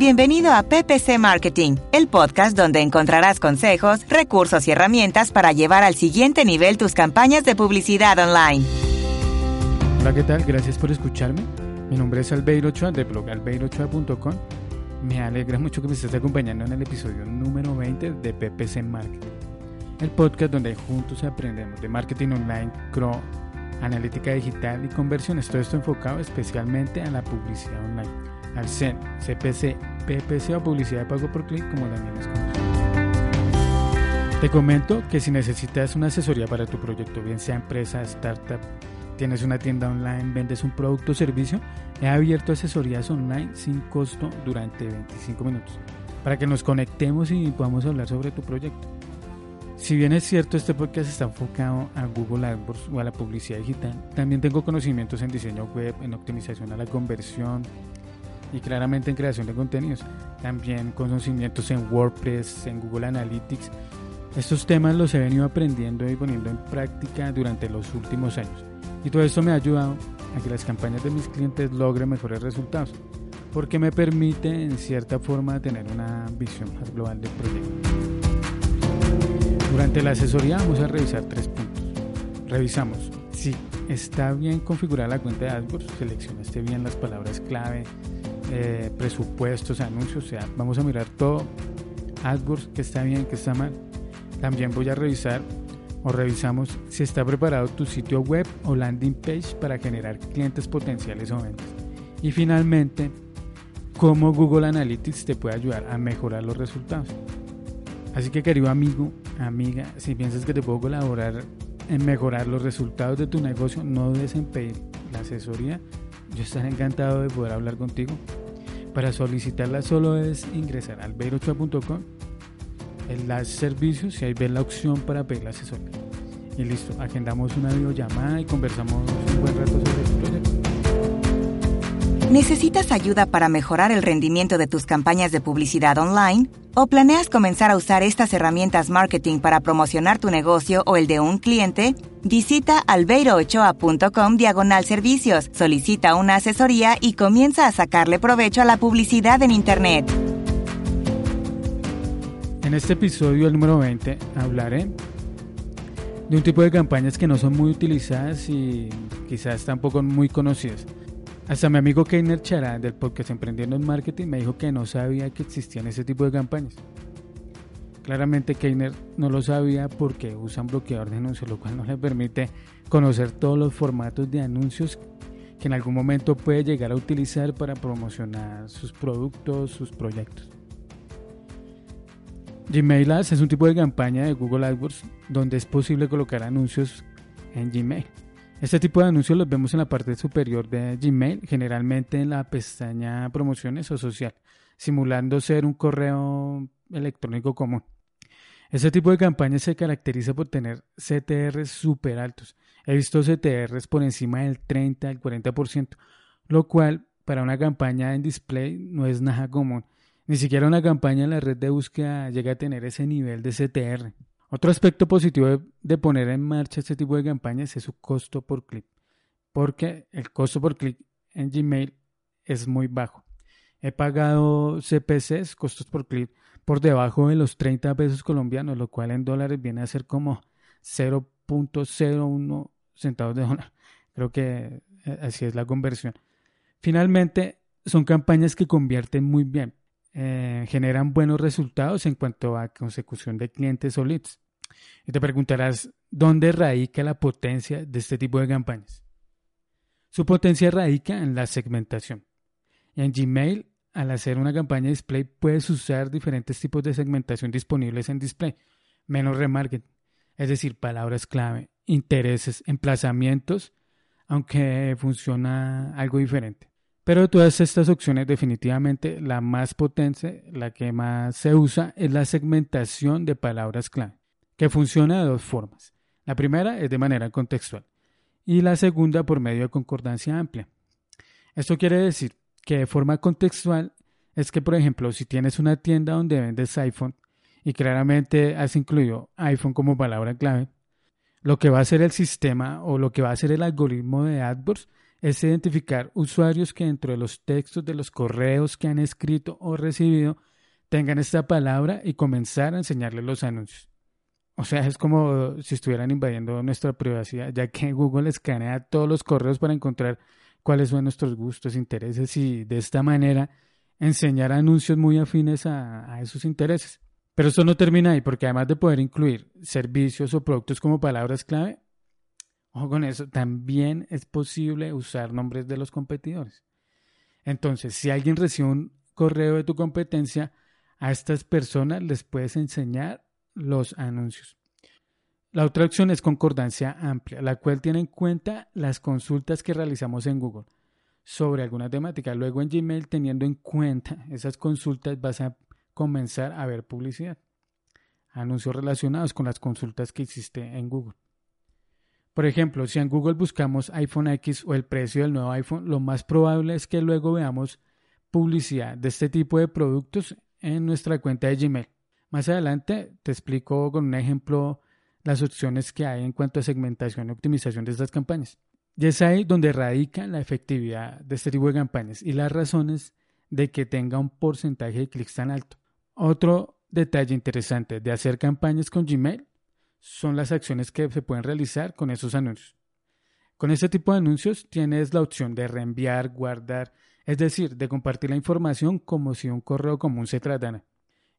Bienvenido a PPC Marketing, el podcast donde encontrarás consejos, recursos y herramientas para llevar al siguiente nivel tus campañas de publicidad online. Hola, ¿qué tal? Gracias por escucharme. Mi nombre es Albeiro Ochoa de blog albeirochoa.com. Me alegra mucho que me estés acompañando en el episodio número 20 de PPC Marketing, el podcast donde juntos aprendemos de marketing online, CRO, analítica digital y conversiones. Todo esto enfocado especialmente a la publicidad online al CEN, CPC, PPC o publicidad de pago por clic, como también es conocido. Te comento que si necesitas una asesoría para tu proyecto, bien sea empresa, startup, tienes una tienda online, vendes un producto o servicio, he abierto asesorías online sin costo durante 25 minutos para que nos conectemos y podamos hablar sobre tu proyecto. Si bien es cierto, este podcast está enfocado a Google AdWords o a la publicidad digital, también tengo conocimientos en diseño web, en optimización a la conversión, y claramente en creación de contenidos. También conocimientos en WordPress, en Google Analytics. Estos temas los he venido aprendiendo y poniendo en práctica durante los últimos años. Y todo esto me ha ayudado a que las campañas de mis clientes logren mejores resultados, porque me permite en cierta forma tener una visión más global del proyecto. Durante la asesoría vamos a revisar tres puntos. Revisamos si está bien configurada la cuenta de AdWords, seleccionaste bien las palabras clave, eh, presupuestos, anuncios, o sea, vamos a mirar todo AdWords que está bien, que está mal. También voy a revisar o revisamos si está preparado tu sitio web o landing page para generar clientes potenciales o ventas. Y finalmente, cómo Google Analytics te puede ayudar a mejorar los resultados. Así que querido amigo, amiga, si piensas que te puedo colaborar en mejorar los resultados de tu negocio, no dudes en pedir la asesoría. Yo estaré encantado de poder hablar contigo. Para solicitarla solo es ingresar al beirochoa.com, las servicios y ahí ves la opción para pedir la asesoría. Y listo, agendamos una videollamada y conversamos un buen rato sobre tu proyecto. ¿Necesitas ayuda para mejorar el rendimiento de tus campañas de publicidad online? ¿O planeas comenzar a usar estas herramientas marketing para promocionar tu negocio o el de un cliente? Visita albeiroochoa.com diagonal servicios, solicita una asesoría y comienza a sacarle provecho a la publicidad en Internet. En este episodio, el número 20, hablaré de un tipo de campañas que no son muy utilizadas y quizás tampoco muy conocidas. Hasta mi amigo Keiner Chará del podcast Emprendiendo en Marketing me dijo que no sabía que existían ese tipo de campañas. Claramente Keiner no lo sabía porque usan bloqueador de anuncios, lo cual no le permite conocer todos los formatos de anuncios que en algún momento puede llegar a utilizar para promocionar sus productos, sus proyectos. Gmail Ads es un tipo de campaña de Google AdWords donde es posible colocar anuncios en Gmail. Este tipo de anuncios los vemos en la parte superior de Gmail, generalmente en la pestaña promociones o social, simulando ser un correo electrónico común. Este tipo de campañas se caracteriza por tener CTRs súper altos. He visto CTRs por encima del 30 al 40%, lo cual para una campaña en display no es nada común. Ni siquiera una campaña en la red de búsqueda llega a tener ese nivel de CTR. Otro aspecto positivo de, poner en marcha este tipo de campañas es su costo por clic, porque el costo por clic en Gmail es muy bajo. He pagado CPCs, costos por clic, por debajo de los 30 pesos colombianos, lo cual en dólares viene a ser como 0.01 centavos de dólar. Creo que eh, así es la conversión. Finalmente, son campañas que convierten muy bien. Eh, generan buenos resultados en cuanto a consecución de clientes o leads. Y te preguntarás, ¿dónde radica la potencia de este tipo de campañas? Su potencia radica en la segmentación. En Gmail, al hacer una campaña display, puedes usar diferentes tipos de segmentación disponibles en display, menos remarketing, es decir, palabras clave, intereses, emplazamientos, aunque funciona algo diferente. Pero de todas estas opciones, definitivamente la más potente, la que más se usa, es la segmentación de palabras clave, que funciona de dos formas. La primera es de manera contextual y la segunda por medio de concordancia amplia. Esto quiere decir que de forma contextual es que, por ejemplo, si tienes una tienda donde vendes iPhone y claramente has incluido iPhone como palabra clave, lo que va a hacer el sistema o lo que va a hacer el algoritmo de AdWords es identificar usuarios que dentro de los textos de los correos que han escrito o recibido tengan esta palabra y comenzar a enseñarles los anuncios. O sea, es como si estuvieran invadiendo nuestra privacidad, ya que Google escanea todos los correos para encontrar cuáles son nuestros gustos, intereses y de esta manera enseñar anuncios muy afines a, esos intereses. Pero esto no termina ahí, porque además de poder incluir servicios o productos como palabras clave, ojo con eso, también es posible usar nombres de los competidores. Entonces, si alguien recibe un correo de tu competencia, a estas personas les puedes enseñar los anuncios. La otra opción es concordancia amplia, la cual tiene en cuenta las consultas que realizamos en Google sobre alguna temática. Luego en Gmail, teniendo en cuenta esas consultas, vas a comenzar a ver publicidad, anuncios relacionados con las consultas que hiciste en Google. Por ejemplo, si en Google buscamos iPhone X o el precio del nuevo iPhone, lo más probable es que luego veamos publicidad de este tipo de productos en nuestra cuenta de Gmail. Más adelante te explico con un ejemplo las opciones que hay en cuanto a segmentación y optimización de estas campañas. Y es ahí donde radica la efectividad de este tipo de campañas y las razones de que tenga un porcentaje de clics tan alto. Otro detalle interesante de hacer campañas con Gmail son las acciones que se pueden realizar con esos anuncios. Con este tipo de anuncios tienes la opción de reenviar, guardar, es decir, de compartir la información como si un correo común se tratara.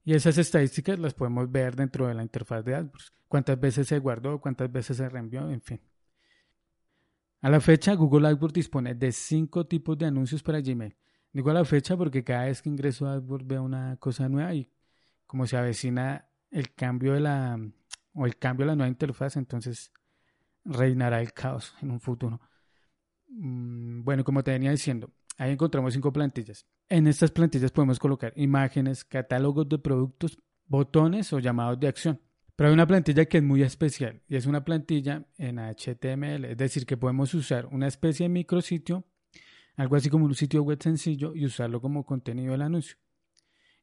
Y esas estadísticas las podemos ver dentro de la interfaz de AdWords. Cuántas veces se guardó, cuántas veces se reenvió, en fin. A la fecha, Google AdWords dispone de cinco tipos de anuncios para Gmail. Digo a la fecha porque cada vez que ingreso a AdWords veo una cosa nueva y como se avecina el cambio de la o el cambio de la nueva interfaz, entonces reinará el caos en un futuro. Mm, bueno, como te venía diciendo, Ahí encontramos cinco plantillas. En estas plantillas podemos colocar imágenes, catálogos de productos, botones o llamados de acción. Pero hay una plantilla que es muy especial y es una plantilla en HTML, es decir, que podemos usar una especie de micrositio, algo así como un sitio web sencillo y usarlo como contenido del anuncio.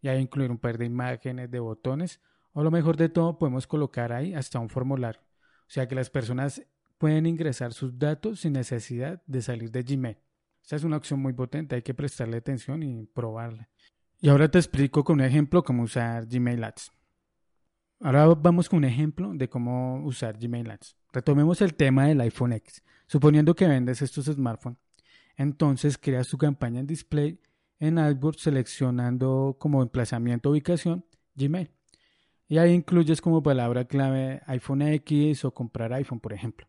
Y ahí incluir un par de imágenes, de botones, o lo mejor de todo, podemos colocar ahí hasta un formulario. O sea que las personas pueden ingresar sus datos sin necesidad de salir de Gmail. Esta es una opción muy potente, hay que prestarle atención y probarla. Y ahora te explico con un ejemplo cómo usar Gmail Ads. Ahora vamos con un ejemplo de cómo usar Gmail Ads. Retomemos el tema del iPhone X. Suponiendo que vendes estos smartphones, entonces creas tu campaña en display en AdWords seleccionando como emplazamiento ubicación Gmail. Y ahí incluyes como palabra clave iPhone X o comprar iPhone, por ejemplo.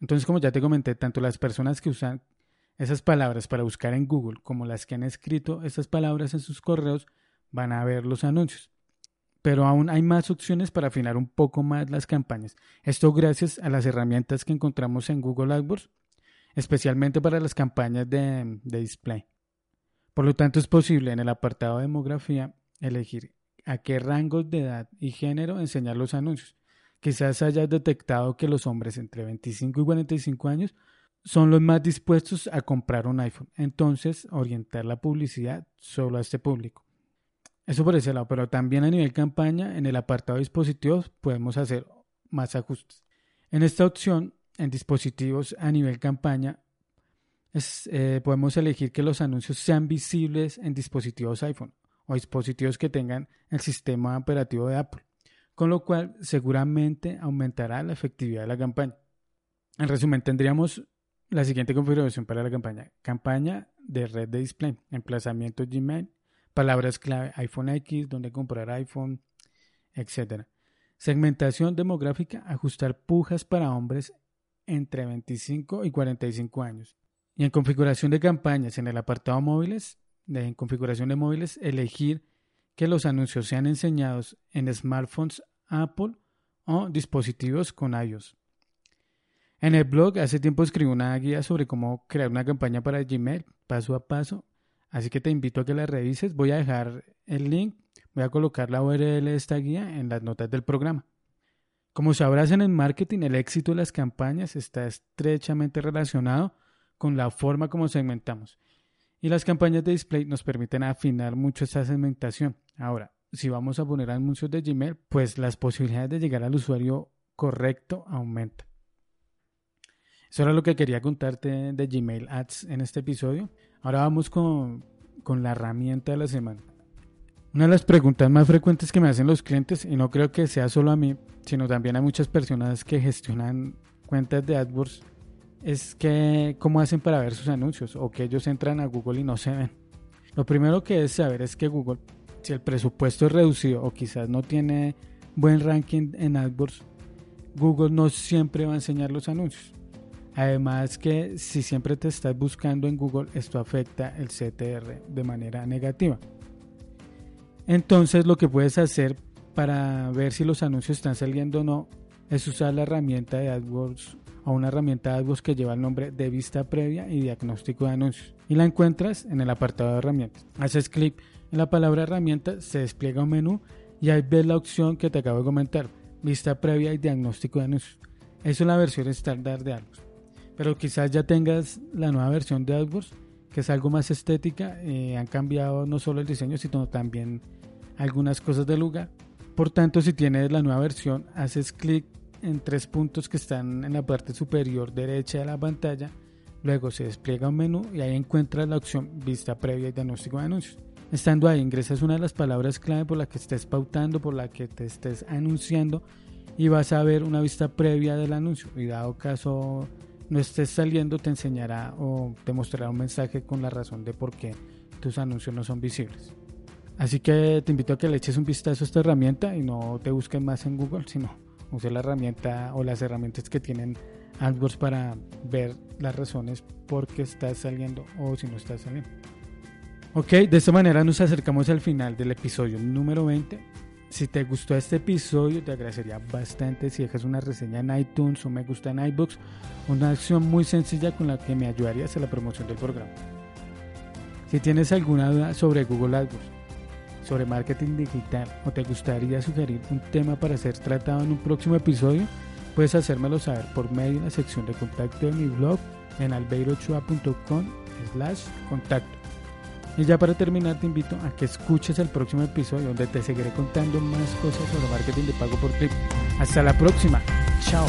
Entonces, como ya te comenté, tanto las personas que usan esas palabras para buscar en Google, como las que han escrito esas palabras en sus correos, van a ver los anuncios. Pero aún hay más opciones para afinar un poco más las campañas. Esto gracias a las herramientas que encontramos en Google AdWords, especialmente para las campañas de, de display. Por lo tanto, es posible en el apartado de demografía elegir a qué rangos de edad y género enseñar los anuncios. Quizás hayas detectado que los hombres entre 25 y 45 años son los más dispuestos a comprar un iPhone. Entonces, orientar la publicidad solo a este público. Eso por ese lado, pero también a nivel campaña, en el apartado de dispositivos podemos hacer más ajustes. En esta opción, en dispositivos a nivel campaña, eh, podemos elegir que los anuncios sean visibles en dispositivos iPhone o dispositivos que tengan el sistema operativo de Apple, con lo cual seguramente aumentará la efectividad de la campaña. En resumen, tendríamos la siguiente configuración para la campaña. Campaña de red de display, emplazamiento Gmail, palabras clave iPhone X, donde comprar iPhone, etc. Segmentación demográfica, ajustar pujas para hombres entre 25 y 45 años. Y en configuración de campañas, en el apartado móviles, en configuración de móviles, elegir que los anuncios sean enseñados en smartphones Apple o dispositivos con iOS. En el blog hace tiempo escribí una guía sobre cómo crear una campaña para Gmail paso a paso, así que te invito a que la revises. Voy a dejar el link, voy a colocar la URL de esta guía en las notas del programa. Como sabrás en el marketing, el éxito de las campañas está estrechamente relacionado con la forma como segmentamos. Y las campañas de display nos permiten afinar mucho esa segmentación. Ahora, si vamos a poner anuncios de Gmail, pues las posibilidades de llegar al usuario correcto aumentan. Eso era lo que quería contarte de Gmail Ads en este episodio. Ahora vamos con, con la herramienta de la semana. Una de las preguntas más frecuentes que me hacen los clientes, y no creo que sea solo a mí, sino también a muchas personas que gestionan cuentas de AdWords, es que cómo hacen para ver sus anuncios o que ellos entran a Google y no se ven. Lo primero que es saber es que Google, si el presupuesto es reducido o quizás no tiene buen ranking en AdWords, Google no siempre va a enseñar los anuncios. Además que si siempre te estás buscando en Google, esto afecta el CTR de manera negativa. Entonces lo que puedes hacer para ver si los anuncios están saliendo o no es usar la herramienta de AdWords o una herramienta de AdWords que lleva el nombre de vista previa y diagnóstico de anuncios. Y la encuentras en el apartado de herramientas. Haces clic en la palabra herramienta, se despliega un menú y ahí ves la opción que te acabo de comentar, vista previa y diagnóstico de anuncios. Es la versión estándar de AdWords. Pero quizás ya tengas la nueva versión de AdWords, que es algo más estética. Eh, han cambiado no solo el diseño, sino también algunas cosas del lugar. Por tanto, si tienes la nueva versión, haces clic en tres puntos que están en la parte superior derecha de la pantalla. Luego se despliega un menú y ahí encuentras la opción Vista previa y diagnóstico de anuncios. Estando ahí, ingresas una de las palabras clave por la que estés pautando, por la que te estés anunciando y vas a ver una vista previa del anuncio. Y dado caso no estés saliendo, te enseñará o te mostrará un mensaje con la razón de por qué tus anuncios no son visibles. Así que te invito a que le eches un vistazo a esta herramienta y no te busques más en Google, sino use la herramienta o las herramientas que tienen AdWords para ver las razones por qué estás saliendo o si no estás saliendo. Ok, de esta manera nos acercamos al final del episodio número 20. Si te gustó este episodio, te agradecería bastante si dejas una reseña en iTunes o me gusta en iBooks, una acción muy sencilla con la que me ayudarías a la promoción del programa. Si tienes alguna duda sobre Google AdWords, sobre marketing digital o te gustaría sugerir un tema para ser tratado en un próximo episodio, puedes hacérmelo saber por medio de la sección de contacto de mi blog en albeirochua.com slash contacto. Y ya para terminar te invito a que escuches el próximo episodio donde te seguiré contando más cosas sobre marketing de pago por clic. Hasta la próxima. Chao.